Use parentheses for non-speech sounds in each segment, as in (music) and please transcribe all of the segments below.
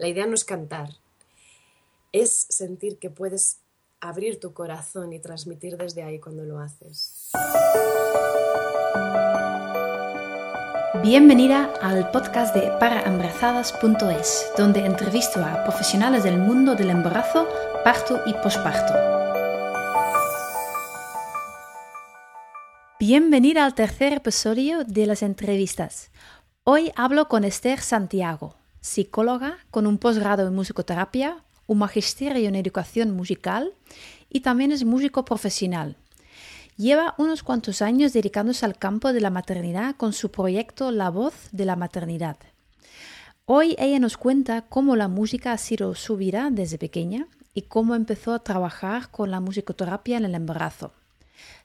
La idea no es cantar, es sentir que puedes abrir tu corazón y transmitir desde ahí cuando lo haces. Bienvenida al podcast de paraembarazadas.es, donde entrevisto a profesionales del mundo del embarazo, parto y posparto. Bienvenida al tercer episodio de las entrevistas. Hoy hablo con Esther Santiago, psicóloga con un posgrado en musicoterapia, un magisterio en educación musical y también es músico profesional. Lleva unos cuantos años dedicándose al campo de la maternidad con su proyecto La voz de la maternidad. Hoy ella nos cuenta cómo la música ha sido su vida desde pequeña y cómo empezó a trabajar con la musicoterapia en el embarazo.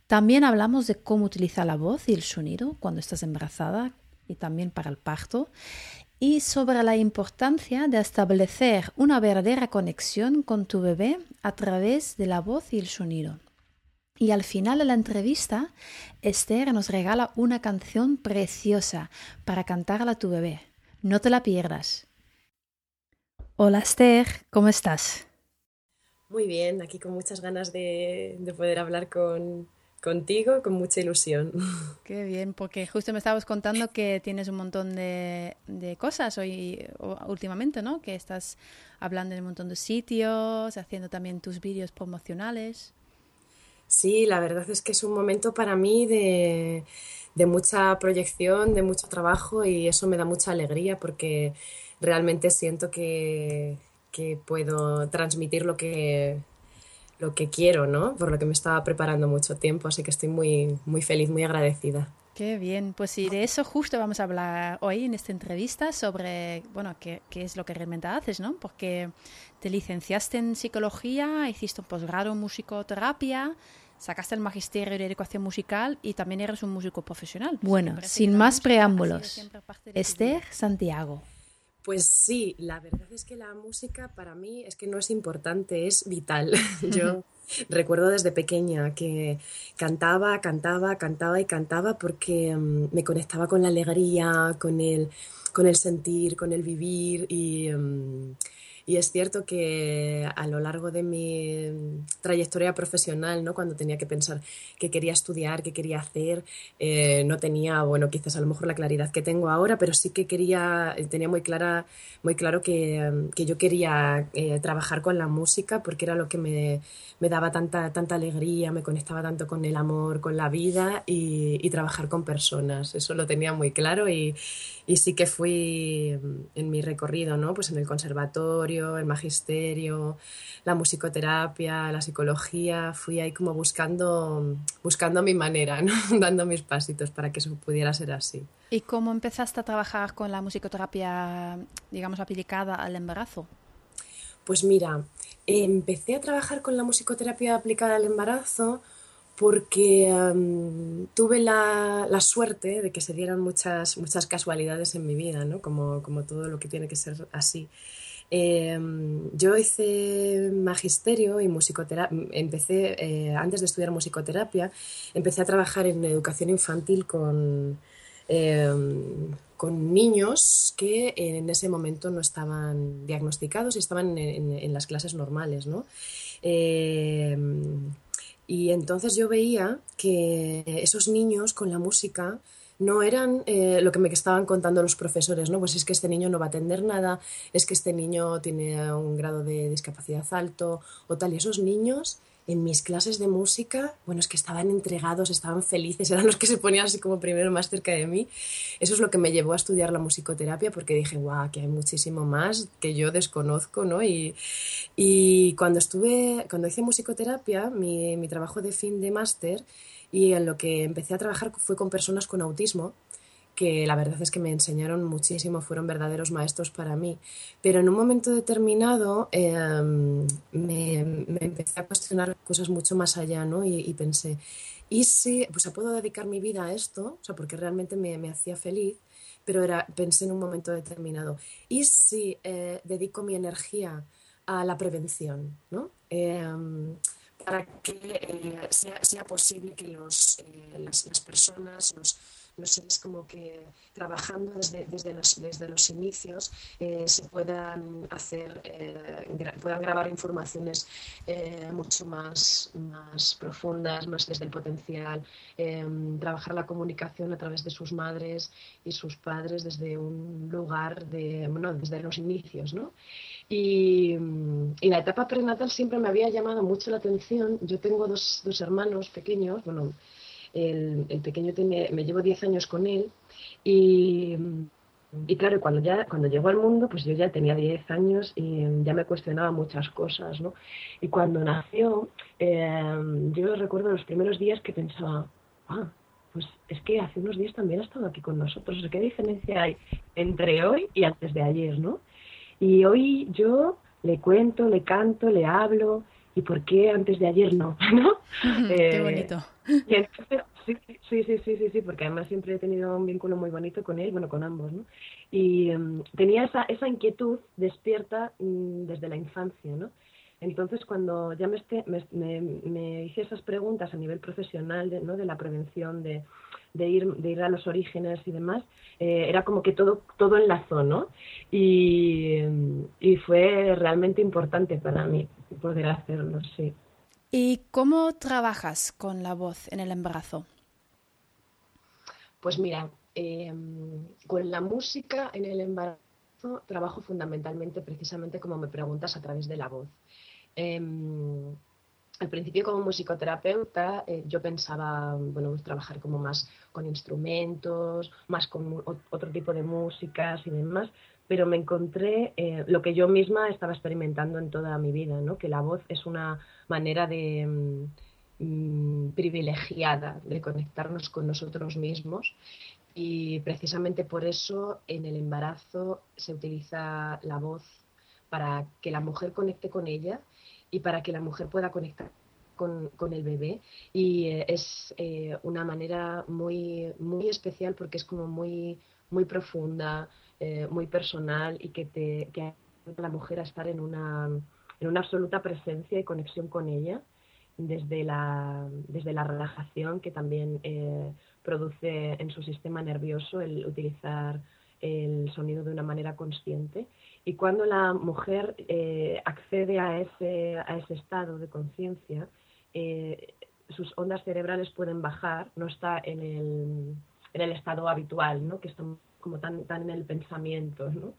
También hablamos de cómo utilizar la voz y el sonido cuando estás embarazada y también para el parto y sobre la importancia de establecer una verdadera conexión con tu bebé a través de la voz y el sonido. Y al final de la entrevista, Esther nos regala una canción preciosa para cantarla a tu bebé. No te la pierdas. Hola Esther, ¿cómo estás? Muy bien, aquí con muchas ganas de, poder hablar con, contigo, con mucha ilusión. (laughs) Qué bien, porque justo me estabas contando que tienes un montón de, de cosas hoy, últimamente, ¿no? Que estás hablando en un montón de sitios, haciendo también tus vídeos promocionales. Sí, la verdad es que es un momento para mí de, mucha proyección, de mucho trabajo y eso me da mucha alegría porque realmente siento que, puedo transmitir lo que, lo que quiero, ¿no? Por lo que me estaba preparando mucho tiempo, así que estoy muy, muy feliz, muy agradecida. Qué bien, pues sí, de eso justo vamos a hablar hoy en esta entrevista sobre, bueno, qué, qué es lo que realmente haces, ¿no? Porque te licenciaste en psicología, hiciste un posgrado en musicoterapia, sacaste el magisterio de educación musical y también eres un músico profesional. Bueno, sin más preámbulos, Esther Santiago. Pues sí, la verdad es que la música para mí es que no es importante, es vital. (laughs) Yo recuerdo desde pequeña que cantaba, cantaba, cantaba y cantaba porque mm, me conectaba con la alegría, con el, con el sentir, con el vivir y... Mm, y es cierto que a lo largo de mi trayectoria profesional, ¿no? cuando tenía que pensar qué quería estudiar, qué quería hacer, eh, no tenía, bueno, quizás a lo mejor la claridad que tengo ahora, pero sí que quería, tenía muy, clara, muy claro que, que yo quería eh, trabajar con la música porque era lo que me, me, daba tanta, tanta alegría, me conectaba tanto con el amor, con la vida y, y trabajar con personas. Eso lo tenía muy claro y, y sí que fui en mi recorrido, ¿no? Pues en el conservatorio, el magisterio, la musicoterapia, la psicología, fui ahí como buscando, buscando mi manera, ¿no? (laughs) dando mis pasitos para que eso pudiera ser así. ¿Y cómo empezaste a trabajar con la musicoterapia, digamos, aplicada al embarazo? Pues mira, empecé a trabajar con la musicoterapia aplicada al embarazo porque tuve la, la, suerte de que se dieran muchas, muchas casualidades en mi vida, ¿no? como, como todo lo que tiene que ser así. Em, yo hice magisterio y musicoterapia, empecé, eh, antes de estudiar musicoterapia, empecé a trabajar en educación infantil con, em, con niños que en ese momento no estaban diagnosticados y estaban en, las clases normales, ¿no? Em, y entonces yo veía que esos niños con la música no eran eh, lo que me estaban contando los profesores, ¿no? Pues es que este niño no va a atender nada, es que este niño tiene un grado de discapacidad alto o tal. Y esos niños en mis clases de música, bueno, es que estaban entregados, estaban felices, (laughs) eran los que se ponían así como primero más cerca de mí. Eso es lo que me llevó a estudiar la musicoterapia porque dije, guau, que hay muchísimo más que yo desconozco, ¿no? Y, y cuando estuve, cuando hice musicoterapia, mi, mi trabajo de fin de máster, y en lo que empecé a trabajar fue con personas con autismo, que la verdad es que me enseñaron muchísimo, fueron verdaderos maestros para mí. Pero en un momento determinado em, me, empecé a cuestionar cosas mucho más allá, ¿no? Y, pensé, ¿y si pues, puedo dedicar mi vida a esto? O sea, porque realmente me, me hacía feliz, pero era, pensé en un momento determinado, ¿y si eh, dedico mi energía a la prevención, ¿no? Em, para que eh, sea, sea, posible que los, eh, las, personas, los, sé, es como que trabajando desde, desde, los, desde los inicios eh, se puedan hacer, eh, puedan grabar informaciones eh, mucho más, más profundas, más desde el potencial, em, trabajar la comunicación a través de sus madres y sus padres desde un lugar de, bueno, desde los inicios, ¿no? Y, y, la etapa prenatal siempre me había llamado mucho la atención. Yo tengo dos, dos hermanos pequeños, bueno, el, el pequeño tiene, me llevo 10 años con él y, y claro, cuando, ya, cuando llegó al mundo, pues yo ya tenía 10 años y ya me cuestionaba muchas cosas, ¿no? Y cuando nació, eh, yo recuerdo los primeros días que pensaba, ah, pues es que hace unos días también ha estado aquí con nosotros. ¿Qué diferencia hay entre hoy y antes de ayer, no? Y hoy yo le cuento, le canto, le hablo, ¿y por qué antes de ayer no? (laughs) ¿No? Qué eh, bonito. Sí, sí, sí, sí, sí, porque además siempre he tenido un vínculo muy bonito con él, bueno, con ambos, ¿no? Y em, tenía esa, esa inquietud despierta mm, desde la infancia, ¿no? Entonces, cuando ya me, me, me, hice esas preguntas a nivel profesional de, ¿no? de la prevención, de, de, ir, de ir a los orígenes y demás, eh, era como que todo, todo enlazó, ¿no? Y, y fue realmente importante para mí poder hacerlo, sí. ¿Y cómo trabajas con la voz en el embarazo? Pues mira, em, con la música en el embarazo trabajo fundamentalmente precisamente como me preguntas a través de la voz. Em, al principio como musicoterapeuta eh, yo pensaba bueno pues trabajar como más con instrumentos más con otro tipo de músicas y demás pero me encontré eh, lo que yo misma estaba experimentando en toda mi vida, ¿no? que la voz es una manera de, mm, mm, privilegiada de conectarnos con nosotros mismos y precisamente por eso en el embarazo se utiliza la voz para que la mujer conecte con ella y para que la mujer pueda conectar con, con el bebé y eh, es eh, una manera muy, muy especial porque es como muy, muy profunda, eh, muy personal y que te que ayuda a la mujer a estar en una, en una absoluta presencia y conexión con ella desde la, desde la relajación que también eh, produce en su sistema nervioso el utilizar el sonido de una manera consciente. Y cuando la mujer eh, accede a ese, a ese estado de conciencia, sus ondas cerebrales pueden bajar, no está en el, en el estado habitual, ¿no? que estamos como tan, tan en el pensamiento, ¿no?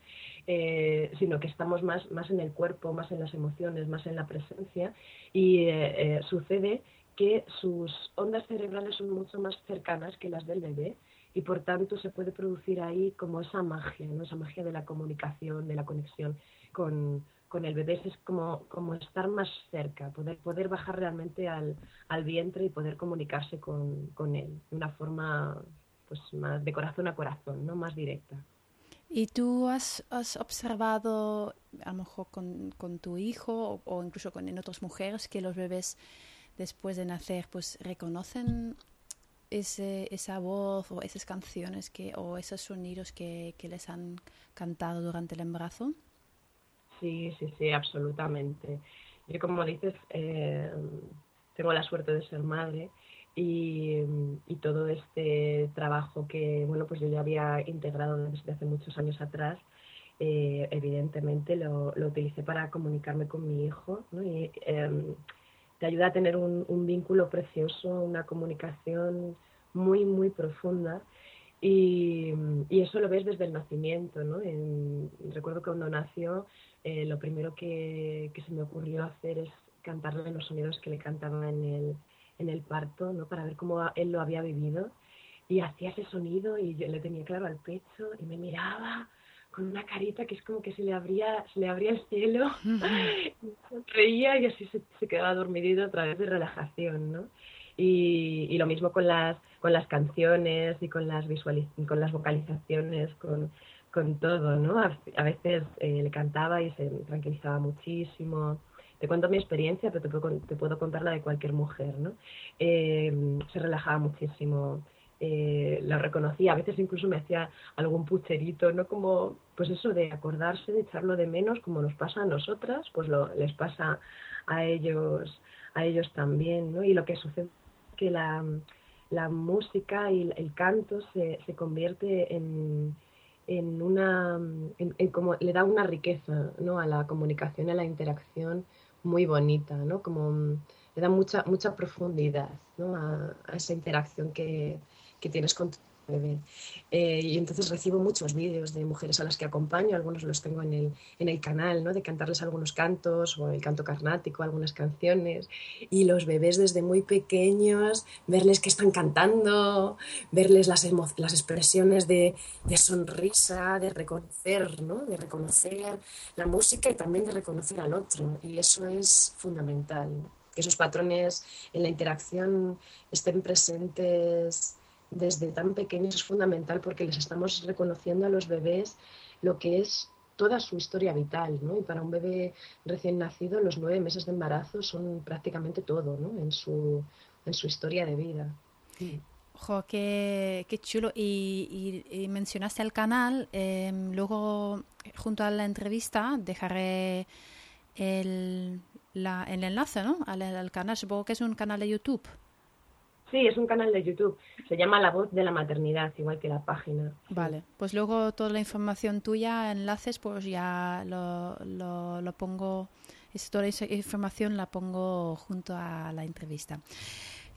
Eh, sino que estamos más, más en el cuerpo, más en las emociones, más en la presencia y eh, eh, sucede que sus ondas cerebrales son mucho más cercanas que las del bebé y por tanto se puede producir ahí como esa magia, ¿no? esa magia de la comunicación, de la conexión con, con el bebé, es como, como estar más cerca, poder, poder bajar realmente al, al vientre y poder comunicarse con, con él de una forma pues más de corazón a corazón, ¿no? Más directa. ¿Y tú has, has observado, a lo mejor con, con tu hijo o, incluso con en otras mujeres, que los bebés después de nacer pues reconocen ese, esa voz o esas canciones que, o esos sonidos que, que les han cantado durante el embarazo? Sí, sí, sí, absolutamente. Yo, como dices, eh, tengo la suerte de ser madre y, todo este trabajo que bueno pues yo ya había integrado desde hace muchos años atrás eh, evidentemente lo, utilicé para comunicarme con mi hijo ¿no? y em, te ayuda a tener un, vínculo precioso una comunicación muy muy profunda y, y, eso lo ves desde el nacimiento ¿no? recuerdo que cuando nació eh, lo primero que, que se me ocurrió hacer es cantarle los sonidos que le cantaba en el en el parto, ¿no? Para ver cómo él lo había vivido. Y hacía ese sonido y yo le tenía claro al pecho y me miraba con una carita que es como que se le abría, se le abría el cielo, (laughs) reía y así se, se, quedaba dormido a través de relajación, ¿no? Y, y, lo mismo con las, con las canciones y con las, visualiz con las vocalizaciones, con, con todo, ¿no? A, a veces eh, le cantaba y se tranquilizaba muchísimo te cuento mi experiencia, pero te puedo, te puedo contar la de cualquier mujer, ¿no? Eh, se relajaba muchísimo, eh, la reconocía, a veces incluso me hacía algún pucherito, ¿no? Como, pues eso de acordarse, de echarlo de menos, como nos pasa a nosotras, pues lo, les pasa a ellos, a ellos también, ¿no? Y lo que sucede es que la, la música y el canto se, se convierte en, en una, en, como le da una riqueza ¿no? a la comunicación, a la interacción muy bonita, ¿no? Como le da mucha, mucha profundidad ¿no? a, a, esa interacción que, que tienes con tu eh, y entonces recibo muchos vídeos de mujeres a las que acompaño, algunos los tengo en el, en el canal, ¿no? de cantarles algunos cantos o el canto carnático, algunas canciones. Y los bebés desde muy pequeños, verles que están cantando, verles las, las expresiones de, de, sonrisa, de reconocer, ¿no? de reconocer la música y también de reconocer al otro. Y eso es fundamental, que esos patrones en la interacción estén presentes desde tan pequeños es fundamental porque les estamos reconociendo a los bebés lo que es toda su historia vital, ¿no? Y para un bebé recién nacido, los nueve meses de embarazo son prácticamente todo, ¿no? En su, en su historia de vida. Ojo, qué, qué chulo. Y, y, mencionaste el canal. Em, luego, junto a la entrevista, dejaré el, la, el enlace ¿no? al, al canal. Supongo que es un canal de YouTube. Sí, es un canal de YouTube. Se llama La Voz de la Maternidad, igual que la página. Vale, pues luego toda la información tuya, enlaces, pues ya lo, lo, lo pongo, toda esa información la pongo junto a la entrevista.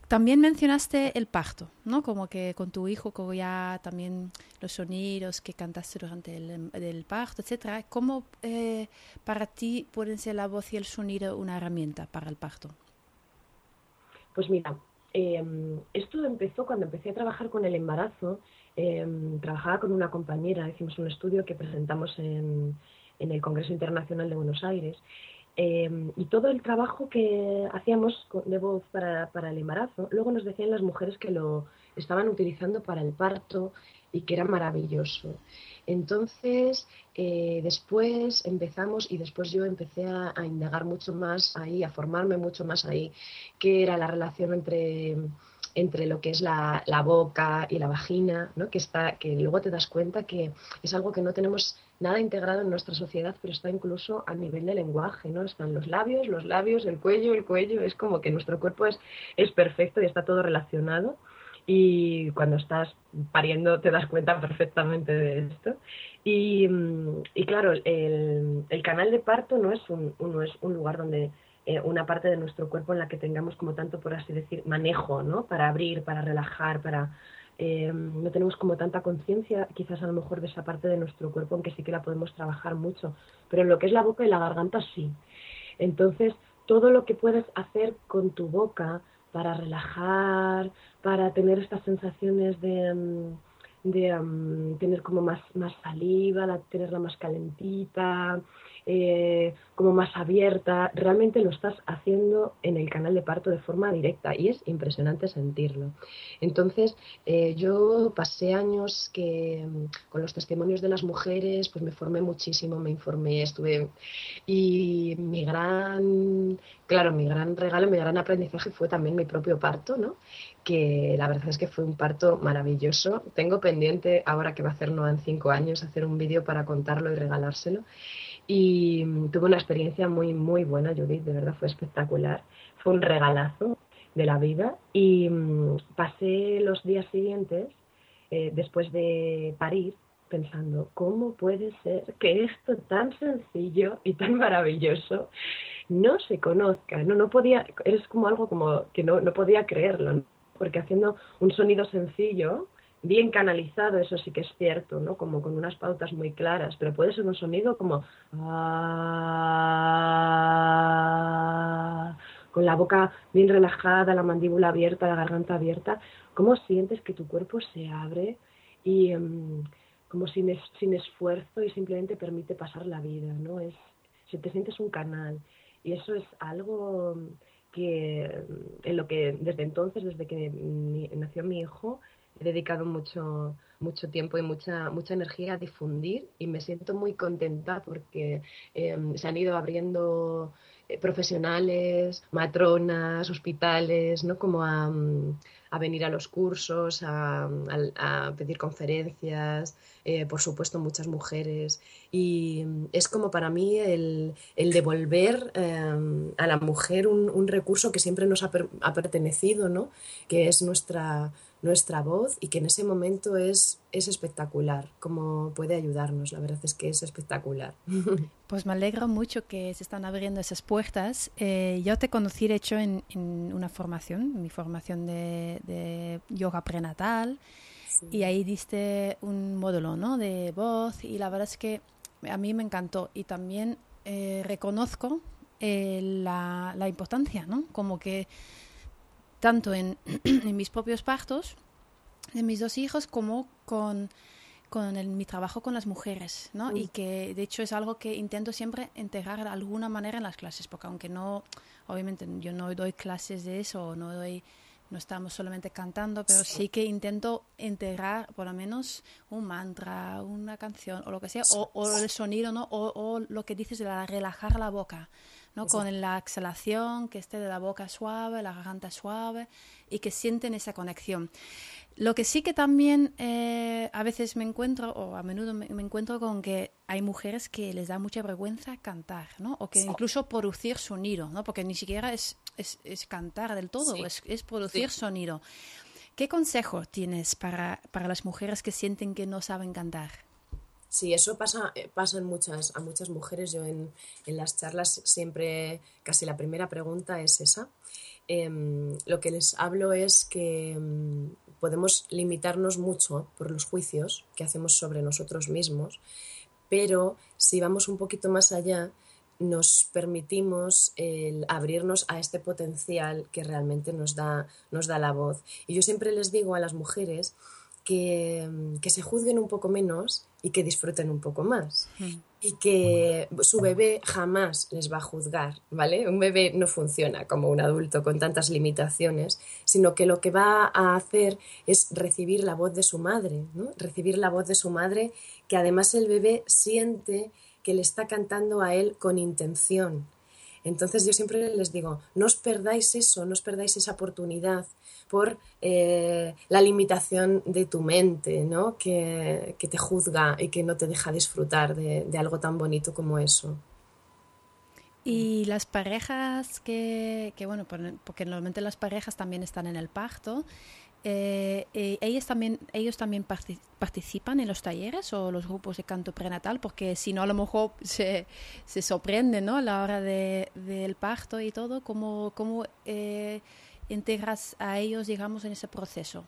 También mencionaste el parto, ¿no? Como que con tu hijo, como ya también los sonidos que cantaste durante el, el parto, etcétera. ¿Cómo eh, para ti pueden ser la voz y el sonido una herramienta para el parto? Pues mira, eh, esto empezó cuando empecé a trabajar con el embarazo. Eh, trabajaba con una compañera, hicimos un estudio que presentamos en, en el Congreso Internacional de Buenos Aires. Eh, y todo el trabajo que hacíamos de voz para, para el embarazo, luego nos decían las mujeres que lo estaban utilizando para el parto y que era maravilloso. Entonces, eh, después empezamos y después yo empecé a, indagar mucho más ahí, a formarme mucho más ahí, qué era la relación entre, entre lo que es la, la boca y la vagina, ¿no? que, está, que luego te das cuenta que es algo que no tenemos nada integrado en nuestra sociedad, pero está incluso a nivel de lenguaje, ¿no? Están los labios, los labios, el cuello, el cuello, es como que nuestro cuerpo es, es perfecto y está todo relacionado y cuando estás pariendo te das cuenta perfectamente de esto. Y, y claro, el, el, canal de parto no es un, no es un lugar donde eh, una parte de nuestro cuerpo en la que tengamos como tanto, por así decir, manejo, ¿no? Para abrir, para relajar, para... Eh, no tenemos como tanta conciencia quizás a lo mejor de esa parte de nuestro cuerpo, aunque sí que la podemos trabajar mucho, pero en lo que es la boca y la garganta sí. Entonces, todo lo que puedes hacer con tu boca, para relajar, para tener estas sensaciones de, mm, um, tener como más, más saliva, la, tenerla más calentita, eh, como más abierta, realmente lo estás haciendo en el canal de parto de forma directa y es impresionante sentirlo. Entonces, eh, yo pasé años que mm, con los testimonios de las mujeres, pues me formé muchísimo, me informé, estuve y mi gran, claro, mi gran regalo, mi gran aprendizaje fue también mi propio parto, ¿no? que la verdad es que fue un parto maravilloso. Tengo pendiente, ahora que va a hacer no en cinco años, hacer un vídeo para contarlo y regalárselo. Y mm, tuve una experiencia muy, muy buena, Judith, de verdad fue espectacular. Fue un regalazo de la vida. Y mmm, pasé los días siguientes, eh, después de parir, pensando, ¿cómo puede ser que esto tan sencillo y tan maravilloso no se conozca? No, no podía, es como algo como que no, no podía creerlo, porque haciendo un sonido sencillo, bien canalizado, eso sí que es cierto, ¿no? Como con unas pautas muy claras, pero puede ser un sonido como ah, con la boca bien relajada, la mandíbula abierta, la garganta abierta, ¿cómo sientes que tu cuerpo se abre y um, como sin, es, sin esfuerzo y simplemente permite pasar la vida, ¿no? Es, si te sientes un canal y eso es algo que en lo que desde entonces, desde que nació mi hijo, he dedicado mucho, mucho tiempo y mucha, mucha energía a difundir y me siento muy contenta porque eh, se han ido abriendo profesionales, matronas, hospitales, ¿no? Como a, mm, venir a los cursos, a, pedir conferencias, eh, por supuesto muchas mujeres. Y mm, es como para mí el, devolver em, a la mujer un, recurso que siempre nos ha, ha pertenecido, ¿no? que es nuestra, nuestra voz y que en ese momento es, es espectacular, como puede ayudarnos, la verdad es que es espectacular. (laughs) Pues me alegro mucho que se están abriendo esas puertas. Eh, yo te conocí, de hecho, en, una formación, mi formación de, yoga prenatal, y ahí diste un módulo ¿no? de voz y la verdad es que a mí me encantó y también eh, reconozco eh, la, la importancia, ¿no? Como que tanto (clears throat) en, mis propios partos de mis dos hijos como con, con mi trabajo con las mujeres, ¿no? Y que de hecho es algo que intento siempre integrar de alguna manera en las clases, porque aunque no, obviamente yo no doy clases de eso, no doy no estamos solamente cantando, pero sí que intento integrar por lo menos un mantra, una canción o lo que sea, o, el sonido, ¿no? O, o, lo que dices de relajar la boca. ¿No? Con la exhalación, que esté de la boca suave, la garganta suave y que sienten esa conexión. Lo que sí que también eh, a veces me encuentro, o a menudo me, encuentro con que hay mujeres que les da mucha vergüenza cantar, ¿no? O que incluso producir sonido, ¿no? Porque ni siquiera es, es, cantar del todo, es, es, producir sonido. ¿Qué consejo tienes para, para las mujeres que sienten que no saben cantar? Sí, eso pasa, eh, pasa en muchas, a muchas mujeres. Yo en, las charlas siempre, casi la primera pregunta es esa. Em, lo que les hablo es que em, podemos limitarnos mucho por los juicios que hacemos sobre nosotros mismos, pero si vamos un poquito más allá, nos permitimos el abrirnos a este potencial que realmente nos da, nos da la voz. Y yo siempre les digo a las mujeres que, que se juzguen un poco menos y que disfruten un poco más. Hmm. Y que su bebé jamás les va a juzgar, ¿vale? Un bebé no funciona como un adulto con tantas limitaciones, sino que lo que va a hacer es recibir la voz de su madre, ¿no? Recibir la voz de su madre, que además el bebé siente que le está cantando a él con intención. Entonces yo siempre les digo, no os perdáis eso, no os perdáis esa oportunidad por eh, la limitación de tu mente, ¿no? Que, te juzga y que no te deja disfrutar de, algo tan bonito como eso. Y las parejas que, que, bueno, porque normalmente las parejas también están en el parto, eh, eh, ellos también, ellos también participan en los talleres o los grupos de canto prenatal, porque si no a lo mejor se, se sorprenden ¿no? a la hora de, del parto y todo, ¿cómo, cómo integras a ellos, digamos, en ese proceso?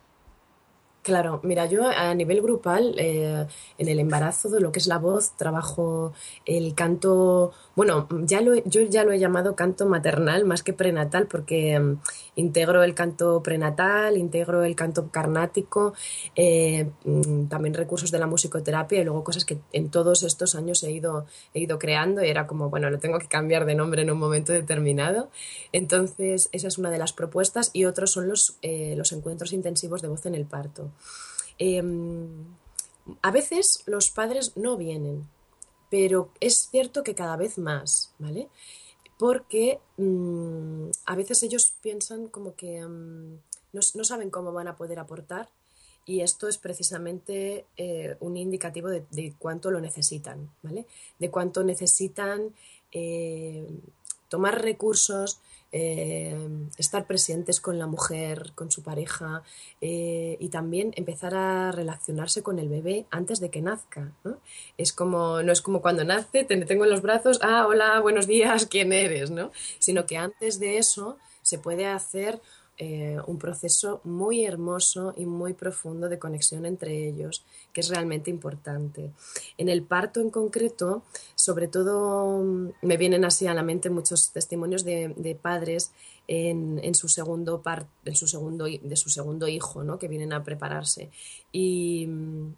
Claro, mira, yo a nivel grupal, eh, en el embarazo de lo que es la voz, trabajo el canto, bueno, ya lo, yo ya lo he llamado canto maternal más que prenatal porque mm, integro el canto prenatal, integro el canto carnático, eh, mm, también recursos de la musicoterapia y luego cosas que en todos estos años he ido, he ido creando y era como, bueno, lo tengo que cambiar de nombre en un momento determinado. Entonces, esa es una de las propuestas y otros son los, eh, los encuentros intensivos de voz en el parto. Em, a veces los padres no vienen, pero es cierto que cada vez más, ¿vale? Porque mm, a veces ellos piensan como que em, no, saben cómo van a poder aportar y esto es precisamente eh, un indicativo de, cuánto lo necesitan, ¿vale? De cuánto necesitan eh, tomar recursos eh, estar presentes con la mujer, con su pareja eh, y también empezar a relacionarse con el bebé antes de que nazca. ¿no? Es como, no es como cuando nace, te tengo en los brazos, ah, hola, buenos días, ¿quién eres? ¿no? Sino que antes de eso se puede hacer eh, un proceso muy hermoso y muy profundo de conexión entre ellos, que es realmente importante. En el parto en concreto, sobre todo mm, me vienen así a la mente muchos testimonios de, padres en, su segundo en su segundo de su segundo hijo, ¿no? que vienen a prepararse y mm,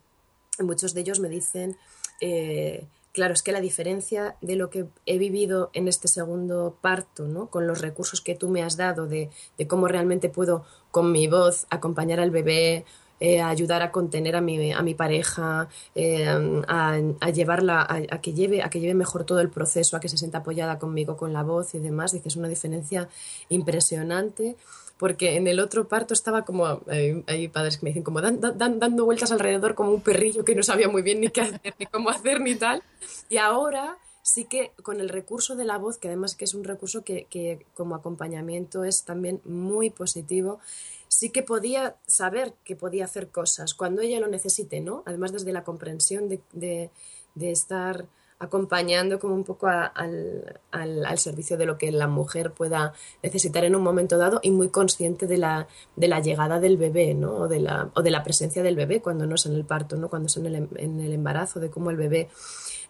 muchos de ellos me dicen eh, Claro, es que la diferencia de lo que he vivido en este segundo parto, ¿no? con los recursos que tú me has dado, de, cómo realmente puedo con mi voz acompañar al bebé, eh, ayudar a contener a mi, a mi pareja, eh, a, llevarla, a, que lleve, a que lleve mejor todo el proceso, a que se sienta apoyada conmigo con la voz y demás. Dice, es una diferencia impresionante porque en el otro parto estaba como, hay, padres que me dicen, como dando vueltas alrededor como un perrillo que no sabía muy bien ni qué hacer, ni cómo hacer, ni tal. Y ahora sí que con el recurso de la voz, que además que es un recurso que, que como acompañamiento es también muy positivo, sí que podía saber que podía hacer cosas cuando ella lo necesite, ¿no? Además desde la comprensión de, de estar acompañando como un poco al, al, servicio de lo que la mujer pueda necesitar en un momento dado y muy consciente de la, de la llegada del bebé, ¿no? O de, la, o de la presencia del bebé cuando no es en el parto, ¿no? Cuando es en el, en el embarazo, de cómo el bebé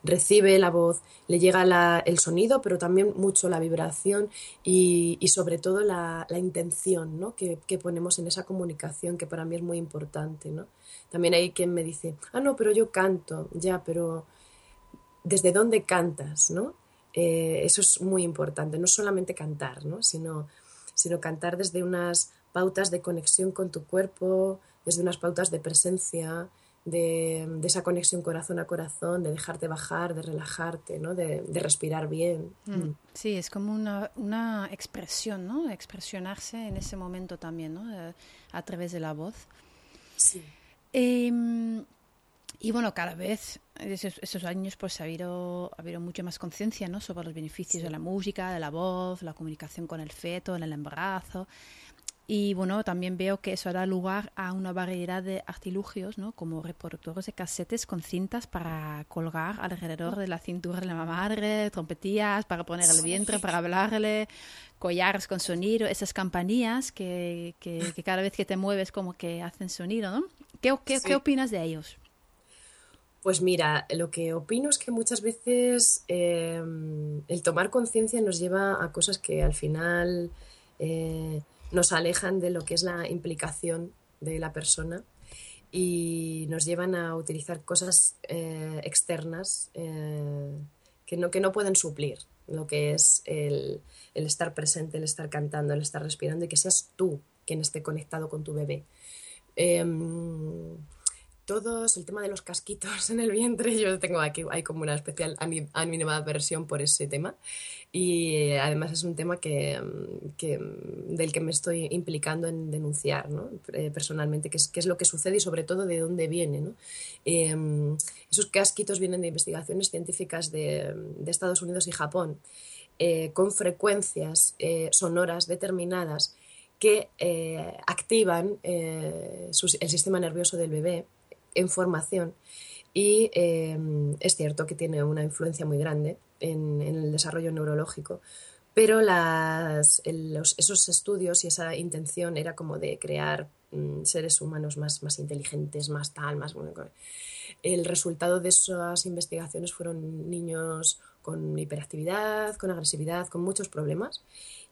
recibe la voz, le llega la, el sonido, pero también mucho la vibración y, y sobre todo la, la intención ¿no? que, que, ponemos en esa comunicación, que para mí es muy importante. ¿no? También hay quien me dice, ah, no, pero yo canto, ya, pero desde dónde cantas, ¿no? Eh, eso es muy importante, no solamente cantar, ¿no? Sino, sino cantar desde unas pautas de conexión con tu cuerpo, desde unas pautas de presencia, de, esa conexión corazón a corazón, de dejarte bajar, de relajarte, ¿no? de, respirar bien. Mm. Mm. Sí, es como una, una, expresión, ¿no? Expresionarse en ese momento también, ¿no? Eh, a través de la voz. Sí. Em, y bueno, cada vez, esos, esos años, pues ha habido, ha habido mucha más conciencia ¿no? sobre los beneficios de la música, de la voz, la comunicación con el feto, en el embarazo. Y bueno, también veo que eso da lugar a una variedad de artilugios, ¿no? como reproductores de casetes con cintas para colgar alrededor de la cintura de la madre, trompetillas para poner el vientre, para hablarle, collares con sonido, esas campanillas que, que, cada vez que te mueves como que hacen sonido. ¿no? ¿Qué, qué, ¿qué opinas de ellos? Pues mira, lo que opino es que muchas veces em, el tomar conciencia nos lleva a cosas que al final eh, nos alejan de lo que es la implicación de la persona y nos llevan a utilizar cosas eh, externas eh, que, no, que no pueden suplir lo que es el, el, estar presente, el estar cantando, el estar respirando y que seas tú quien esté conectado con tu bebé. Em, todos, el tema de los casquitos (laughs) en el vientre, yo tengo aquí, hay como una especial animada versión por ese tema y eh, además es un tema que, mm, del que me estoy implicando en denunciar ¿no? Eh, personalmente, qué es, qué es lo que sucede y sobre todo de dónde viene. Em, esos casquitos vienen de investigaciones científicas de, de Estados Unidos y Japón eh, con frecuencias sonoras determinadas que activan el sistema nervioso del bebé en formación. Y em, es cierto que tiene una influencia muy grande en, el desarrollo neurológico, pero las, esos estudios y esa intención era como de crear mm, seres humanos más, más inteligentes, más tal, más... el resultado de esas investigaciones fueron niños con hiperactividad, con agresividad, con muchos problemas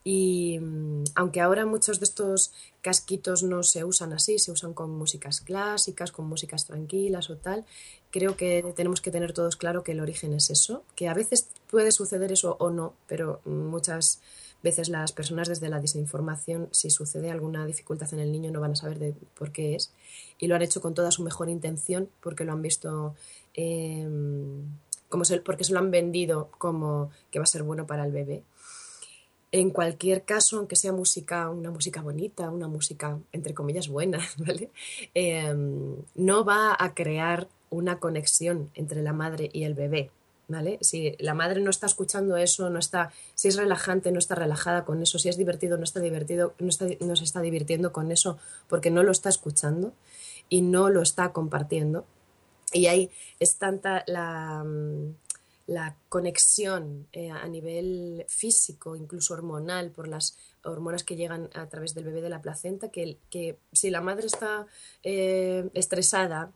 y mm, aunque ahora muchos de estos casquitos no se usan así, se usan con músicas clásicas, con músicas tranquilas o tal, creo que tenemos que tener todos claro que el origen es eso, que a veces puede suceder eso o no, pero muchas veces las personas desde la desinformación, si sucede alguna dificultad en el niño, no van a saber de por qué es. Y lo han hecho con toda su mejor intención porque lo han visto, em, como porque se lo han vendido como que va a ser bueno para el bebé en cualquier caso, aunque sea música, una música bonita, una música entre comillas buena, (laughs) ¿vale? Em, no va a crear una conexión entre la madre y el bebé, ¿vale? Si la madre no está escuchando eso, no está, si es relajante, no está relajada con eso, si es divertido, no está divertido, no, no se está divirtiendo con eso porque no lo está escuchando y no lo está compartiendo. Y ahí es tanta la, la conexión eh, a nivel físico, incluso hormonal, por las hormonas que llegan a través del bebé de la placenta, que, que si la madre está eh, estresada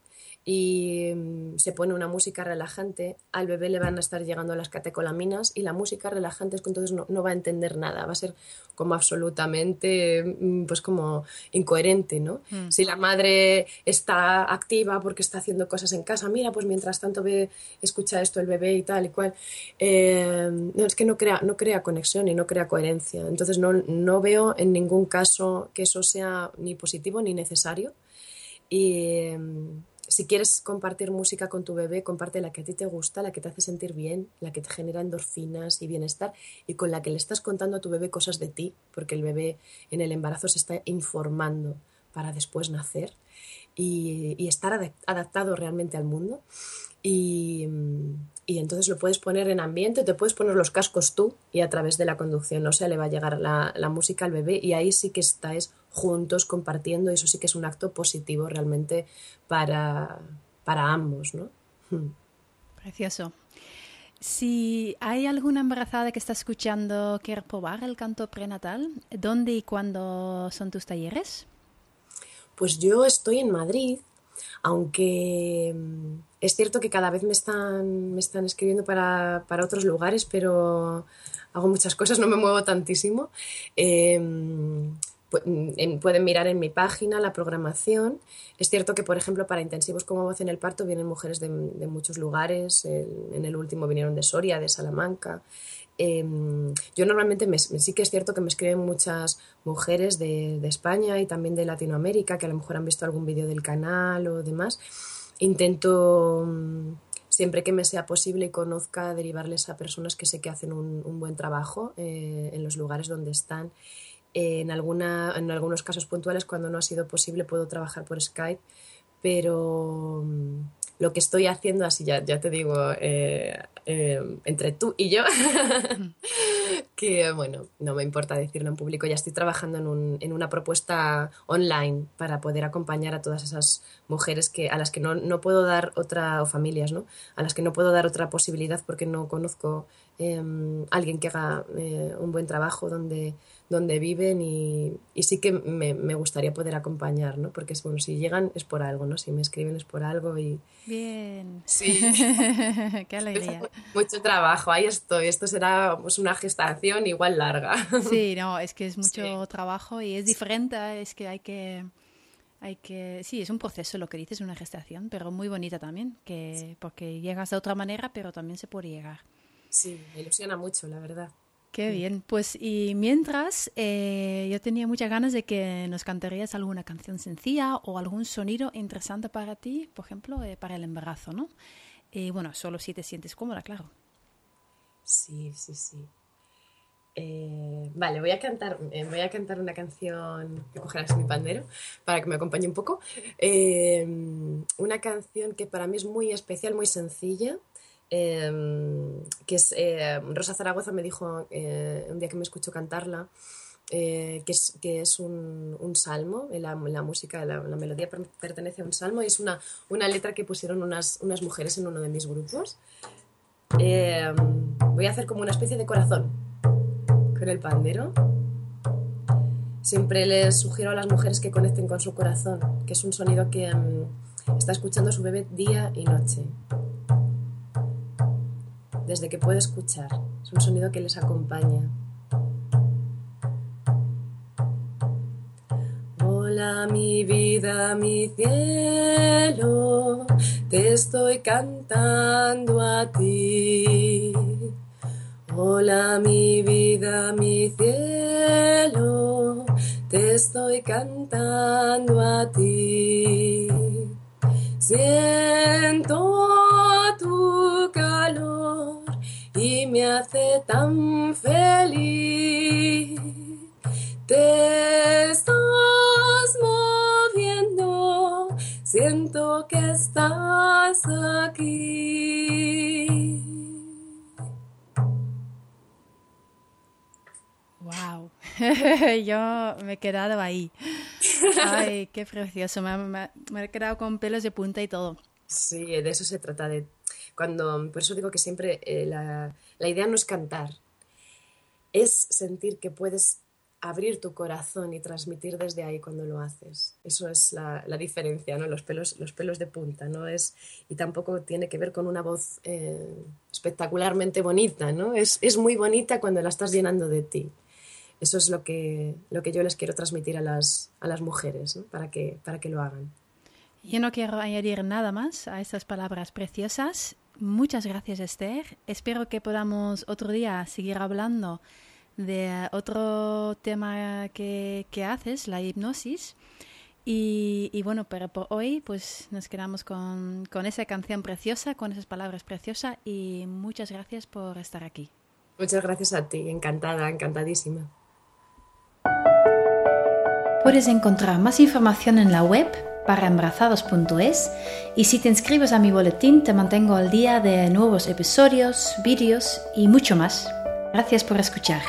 y mm, se pone una música relajante, al bebé le van a estar llegando las catecolaminas y la música relajante es que entonces no, no, va a entender nada, va a ser como absolutamente, mm, pues como incoherente, ¿no? Mm. Si la madre está activa porque está haciendo cosas en casa, mira, pues mientras tanto ve, escucha esto el bebé y tal y cual, eh, es que no crea, no crea conexión y no crea coherencia. Entonces no, no veo en ningún caso que eso sea ni positivo ni necesario Y si quieres compartir música con tu bebé, comparte la que a ti te gusta, la que te hace sentir bien, la que te genera endorfinas y bienestar y con la que le estás contando a tu bebé cosas de ti, porque el bebé en el embarazo se está informando para después nacer y, estar adaptado realmente al mundo. Y, entonces lo puedes poner en ambiente, te puedes poner los cascos tú y a través de la conducción, no sé, le va a llegar la, la música al bebé y ahí sí que estáis juntos compartiendo, eso sí que es un acto positivo realmente para, para ambos, ¿no? Hmm. Precioso. Si hay alguna embarazada que está escuchando quiere probar el canto prenatal, ¿dónde y cuándo son tus talleres? Pues yo estoy en Madrid, aunque mm, es cierto que cada vez me están, me están escribiendo para, para otros lugares, pero hago muchas cosas, (laughs) no me muevo tantísimo. Em, mm, pueden mirar en mi página la programación. Es cierto que, por ejemplo, para intensivos como voz en el parto vienen mujeres de, de muchos lugares. en el último vinieron de Soria, de Salamanca. Em, yo normalmente sí que es cierto que me escriben muchas mujeres de, España y también de Latinoamérica que a lo mejor han visto algún vídeo del canal o demás. Intento, mm, siempre que me sea posible y conozca, derivarles a personas que sé que hacen un, buen trabajo eh, en los lugares donde están. en, alguna, en algunos casos puntuales, cuando no ha sido posible, puedo trabajar por Skype, pero mm, lo que estoy haciendo, así ya, ya te digo, eh, eh, entre tú y yo, (laughs) que bueno, no me importa decirlo en público, ya estoy trabajando en, un, en, una propuesta online para poder acompañar a todas esas mujeres que, a las que no, no puedo dar otra, o familias, ¿no? A las que no puedo dar otra posibilidad porque no conozco eh, alguien que haga un buen trabajo donde donde viven y, sí que me, gustaría poder acompañar, ¿no? Porque bueno, si llegan es por algo, ¿no? Si me escriben es por algo y... Bien. Sí. (laughs) Qué alegría. Mucho trabajo, ahí estoy. Esto será pues, una gestación igual larga. (laughs) Sí, no, es que es mucho trabajo y es diferente, es que hay que... Hay que, sí, es un proceso lo que dices, una gestación, pero muy bonita también, que, porque llegas de otra manera, pero también se puede llegar. Sí, me ilusiona mucho, la verdad. Qué bien. Pues y mientras, eh, yo tenía muchas ganas de que nos cantarías alguna canción sencilla o algún sonido interesante para ti, por ejemplo, eh, para el embarazo, ¿no? Y bueno, solo si te sientes cómoda, claro. Sí, sí, sí. Eh, vale, voy a cantar, voy a cantar una canción que cogerás mi pandero para que me acompañe un poco. una canción que para mí es muy especial, muy sencilla que es, eh, Rosa Zaragoza me dijo eh, un día que me escuchó cantarla, eh, que es, que es un, salmo, la, música, la, la, melodía pertenece a un salmo y es una, una letra que pusieron unas, unas mujeres en uno de mis grupos. Voy a hacer como una especie de corazón con el pandero. Siempre les sugiero a las mujeres que conecten con su corazón, que es un sonido que em, está escuchando su bebé día y noche desde que puede escuchar. Es un sonido que les acompaña. Hola mi vida, mi cielo, te estoy cantando a ti. Hola mi vida, mi cielo, te estoy cantando a ti. Siento tu calor y me hace tan feliz. Te estás moviendo, siento que estás aquí. Wow, (laughs) yo me he quedado ahí. Ay, qué precioso, me, he quedado con pelos de punta y todo. Sí, de eso se trata, de cuando, por eso digo que siempre eh, la, la, idea no es cantar, es sentir que puedes abrir tu corazón y transmitir desde ahí cuando lo haces. Eso es la, la diferencia, ¿no? Los pelos, los pelos de punta, ¿no? Es, y tampoco tiene que ver con una voz eh, espectacularmente bonita, ¿no? Es, es muy bonita cuando la estás llenando de ti. Eso es lo que, lo que yo les quiero transmitir a las, a las mujeres, ¿no? para, que, para que lo hagan. Yo no quiero añadir nada más a estas palabras preciosas. Muchas gracias, Esther. Espero que podamos otro día seguir hablando de otro tema que, que haces, la hipnosis. Y, bueno, pero por hoy pues nos quedamos con, con esa canción preciosa, con esas palabras preciosas y muchas gracias por estar aquí. Muchas gracias a ti, encantada, encantadísima. Puedes encontrar más información en la web para embarazados.es y si te inscribes a mi boletín te mantengo al día de nuevos episodios, vídeos y mucho más. Gracias por escuchar.